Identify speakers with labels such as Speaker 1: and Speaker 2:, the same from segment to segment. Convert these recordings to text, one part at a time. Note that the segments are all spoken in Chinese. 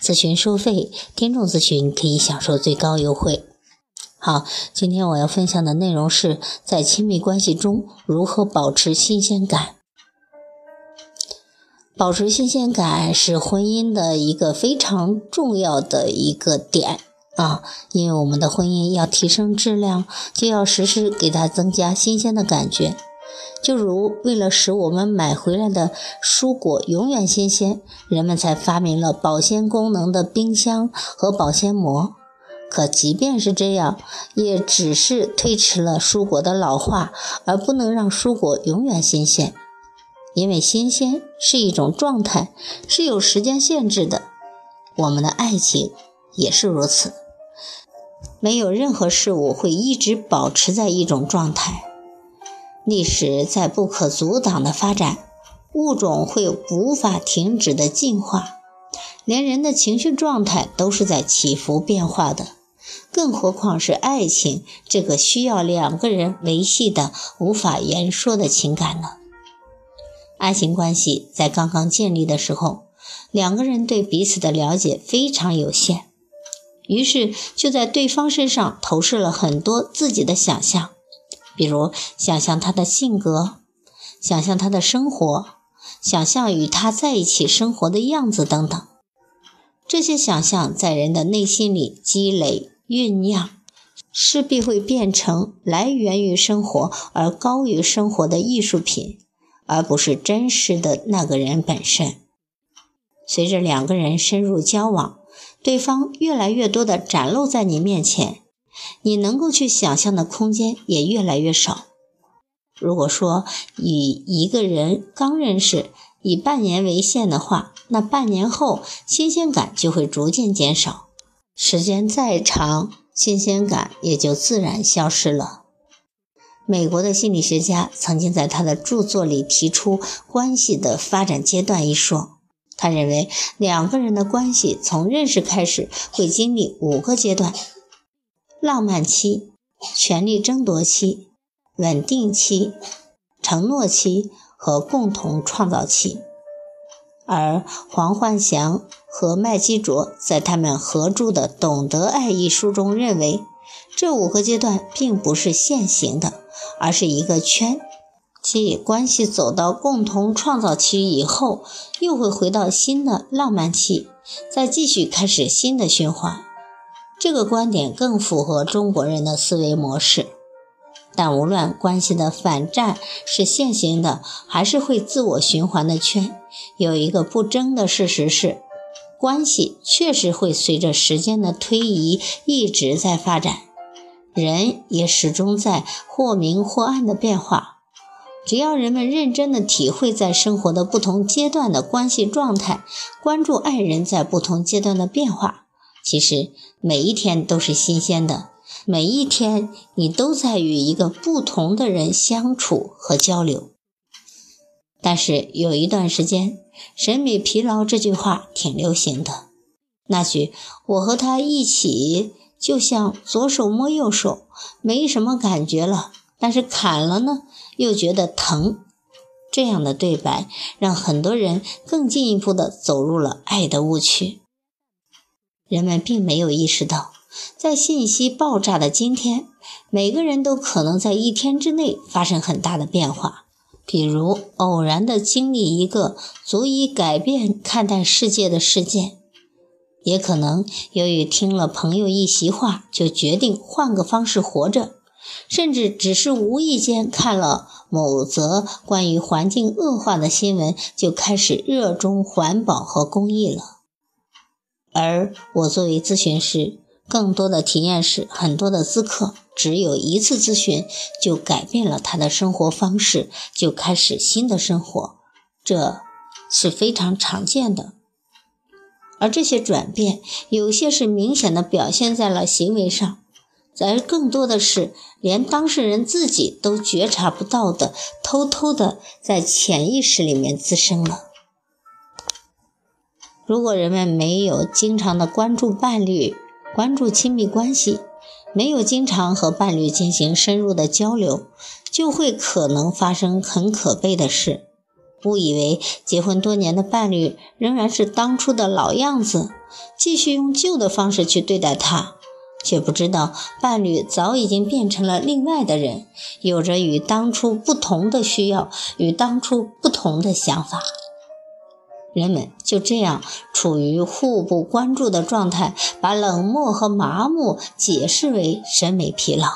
Speaker 1: 咨询收费，听众咨询可以享受最高优惠。好，今天我要分享的内容是在亲密关系中如何保持新鲜感。保持新鲜感是婚姻的一个非常重要的一个点啊，因为我们的婚姻要提升质量，就要时时给它增加新鲜的感觉。就如为了使我们买回来的蔬果永远新鲜，人们才发明了保鲜功能的冰箱和保鲜膜。可即便是这样，也只是推迟了蔬果的老化，而不能让蔬果永远新鲜。因为新鲜是一种状态，是有时间限制的。我们的爱情也是如此，没有任何事物会一直保持在一种状态。历史在不可阻挡的发展，物种会无法停止的进化，连人的情绪状态都是在起伏变化的。更何况是爱情这个需要两个人维系的无法言说的情感呢？爱情关系在刚刚建立的时候，两个人对彼此的了解非常有限，于是就在对方身上投射了很多自己的想象，比如想象他的性格，想象他的生活，想象与他在一起生活的样子等等。这些想象在人的内心里积累。酝酿势必会变成来源于生活而高于生活的艺术品，而不是真实的那个人本身。随着两个人深入交往，对方越来越多的展露在你面前，你能够去想象的空间也越来越少。如果说与一个人刚认识以半年为限的话，那半年后新鲜感就会逐渐减少。时间再长，新鲜感也就自然消失了。美国的心理学家曾经在他的著作里提出“关系的发展阶段”一说。他认为，两个人的关系从认识开始会经历五个阶段：浪漫期、权力争夺期、稳定期、承诺期和共同创造期。而黄焕祥和麦基卓在他们合著的《懂得爱》一书中认为，这五个阶段并不是线形的，而是一个圈，即关系走到共同创造期以后，又会回到新的浪漫期，再继续开始新的循环。这个观点更符合中国人的思维模式。但无论关系的反战是线性的，还是会自我循环的圈，有一个不争的事实是，关系确实会随着时间的推移一直在发展，人也始终在或明或暗的变化。只要人们认真的体会在生活的不同阶段的关系状态，关注爱人在不同阶段的变化，其实每一天都是新鲜的。每一天，你都在与一个不同的人相处和交流。但是有一段时间，“审美疲劳”这句话挺流行的。那句“我和他一起，就像左手摸右手，没什么感觉了，但是砍了呢，又觉得疼”，这样的对白，让很多人更进一步的走入了爱的误区。人们并没有意识到。在信息爆炸的今天，每个人都可能在一天之内发生很大的变化。比如，偶然的经历一个足以改变看待世界的事件，也可能由于听了朋友一席话，就决定换个方式活着，甚至只是无意间看了某则关于环境恶化的新闻，就开始热衷环保和公益了。而我作为咨询师，更多的体验是，很多的咨客只有一次咨询就改变了他的生活方式，就开始新的生活，这是非常常见的。而这些转变，有些是明显的表现在了行为上，而更多的是连当事人自己都觉察不到的，偷偷的在潜意识里面滋生了。如果人们没有经常的关注伴侣，关注亲密关系，没有经常和伴侣进行深入的交流，就会可能发生很可悲的事。误以为结婚多年的伴侣仍然是当初的老样子，继续用旧的方式去对待他，却不知道伴侣早已经变成了另外的人，有着与当初不同的需要，与当初不同的想法。人们就这样处于互不关注的状态，把冷漠和麻木解释为审美疲劳。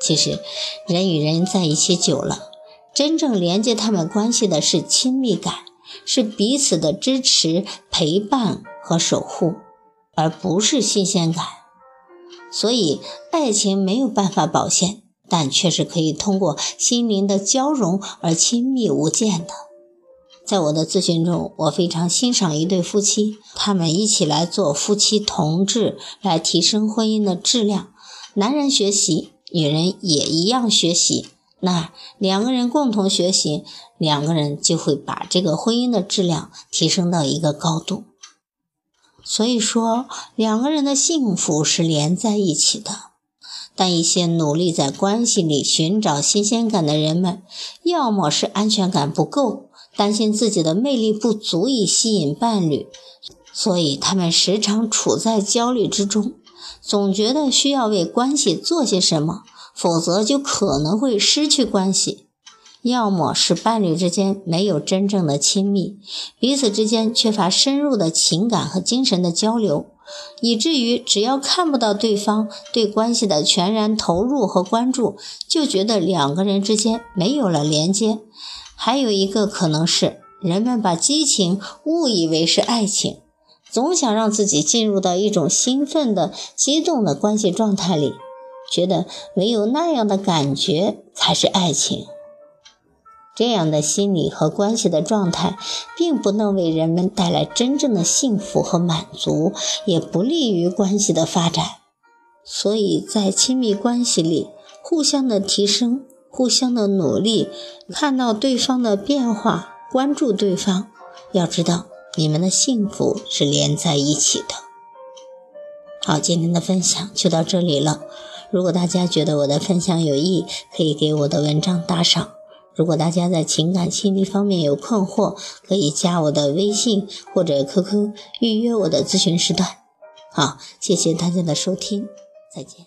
Speaker 1: 其实，人与人在一起久了。真正连接他们关系的是亲密感，是彼此的支持、陪伴和守护，而不是新鲜感。所以，爱情没有办法保鲜，但却是可以通过心灵的交融而亲密无间的。在我的咨询中，我非常欣赏一对夫妻，他们一起来做夫妻同志，来提升婚姻的质量。男人学习，女人也一样学习。那两个人共同学习，两个人就会把这个婚姻的质量提升到一个高度。所以说，两个人的幸福是连在一起的。但一些努力在关系里寻找新鲜感的人们，要么是安全感不够，担心自己的魅力不足以吸引伴侣，所以他们时常处在焦虑之中，总觉得需要为关系做些什么。否则就可能会失去关系，要么是伴侣之间没有真正的亲密，彼此之间缺乏深入的情感和精神的交流，以至于只要看不到对方对关系的全然投入和关注，就觉得两个人之间没有了连接。还有一个可能是人们把激情误以为是爱情，总想让自己进入到一种兴奋的、激动的关系状态里。觉得唯有那样的感觉才是爱情，这样的心理和关系的状态，并不能为人们带来真正的幸福和满足，也不利于关系的发展。所以在亲密关系里，互相的提升，互相的努力，看到对方的变化，关注对方，要知道你们的幸福是连在一起的。好，今天的分享就到这里了。如果大家觉得我的分享有益，可以给我的文章打赏。如果大家在情感心理方面有困惑，可以加我的微信或者 QQ 预约我的咨询时段。好，谢谢大家的收听，再见。